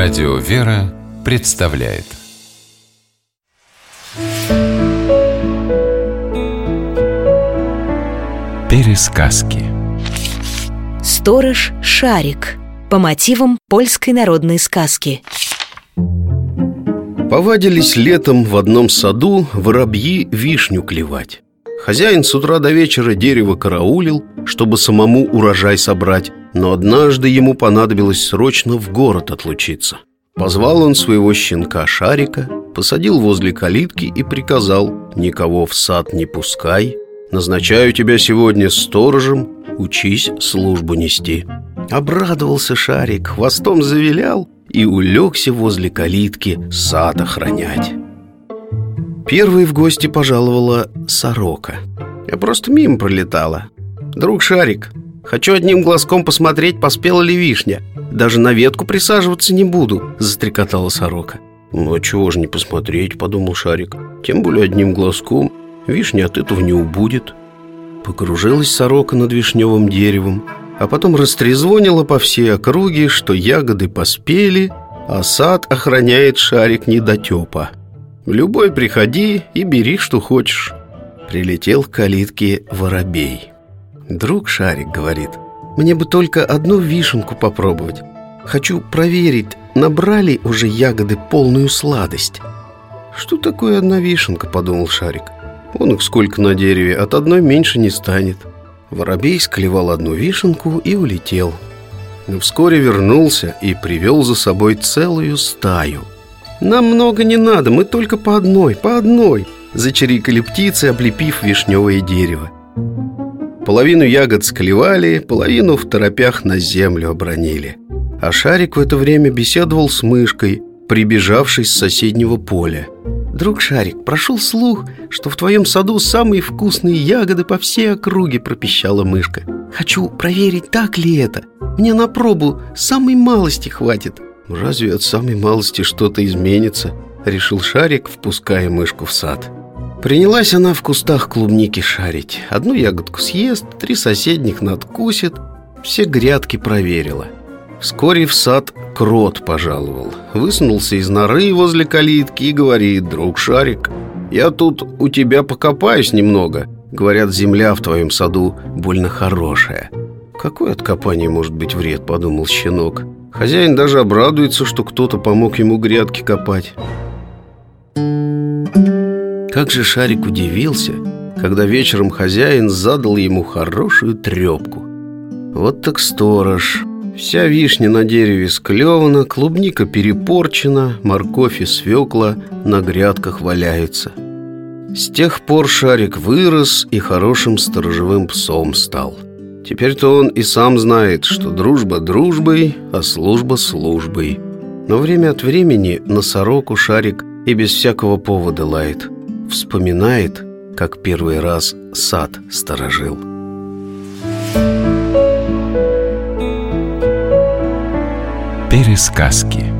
Радио «Вера» представляет. Пересказки. Сторож Шарик. По мотивам польской народной сказки. Повадились летом в одном саду воробьи вишню клевать Хозяин с утра до вечера дерево караулил, чтобы самому урожай собрать Но однажды ему понадобилось срочно в город отлучиться. Позвал он своего щенка Шарика, посадил возле калитки и приказал Никого в сад не пускай, назначаю тебя сегодня сторожем, учись службу нести Обрадовался Шарик, хвостом завилял и улегся возле калитки сад охранять Первой в гости пожаловала сорока. Я просто мимо пролетала. Друг Шарик, хочу одним глазком посмотреть, поспела ли вишня. Даже на ветку присаживаться не буду, застрекотала сорока. Ну а чего же не посмотреть, подумал Шарик. Тем более одним глазком. Вишня от этого не убудет Покружилась сорока над вишневым деревом А потом растрезвонила по всей округе, что ягоды поспели А сад охраняет Шарик недотепа Любой приходи и бери, что хочешь. Прилетел к калитке воробей. Друг Шарик говорит Мне бы только одну вишенку попробовать. Хочу проверить, набрали уже ягоды полную сладость Что такое одна вишенка, подумал Шарик. Вон их сколько на дереве, от одной меньше не станет Воробей склевал одну вишенку и улетел. Но вскоре вернулся и привел за собой целую стаю – нам много не надо, мы только по одной, по одной Зачирикали птицы, облепив вишневое дерево. Половину ягод склевали, половину в торопях на землю обронили. А Шарик в это время беседовал с мышкой, прибежавшей с соседнего поля. Друг Шарик, прошел слух, что в твоем саду самые вкусные ягоды по всей округе пропищала мышка. Хочу проверить, так ли это? Мне на пробу самой малости хватит Разве от самой малости что-то изменится? Решил Шарик, впуская мышку в сад. Принялась она в кустах клубники шарить. Одну ягодку съест, три соседних надкусит Все грядки проверила. Вскоре в сад крот пожаловал. Высунулся из норы возле калитки и говорит Друг Шарик, я тут у тебя покопаюсь немного. Говорят, земля в твоем саду больно хорошая Какой от копания может быть вред, подумал щенок Хозяин даже обрадуется, что кто-то помог ему грядки копать. Как же Шарик удивился, когда вечером хозяин задал ему хорошую трепку. Вот так сторож. Вся вишня на дереве склевана, клубника перепорчена, морковь и свекла на грядках валяются. С тех пор Шарик вырос и хорошим сторожевым псом стал – Теперь-то он и сам знает, что дружба дружбой, а служба службой. Но время от времени на сороку шарик и без всякого повода лает. Вспоминает, как первый раз сад сторожил. Пересказки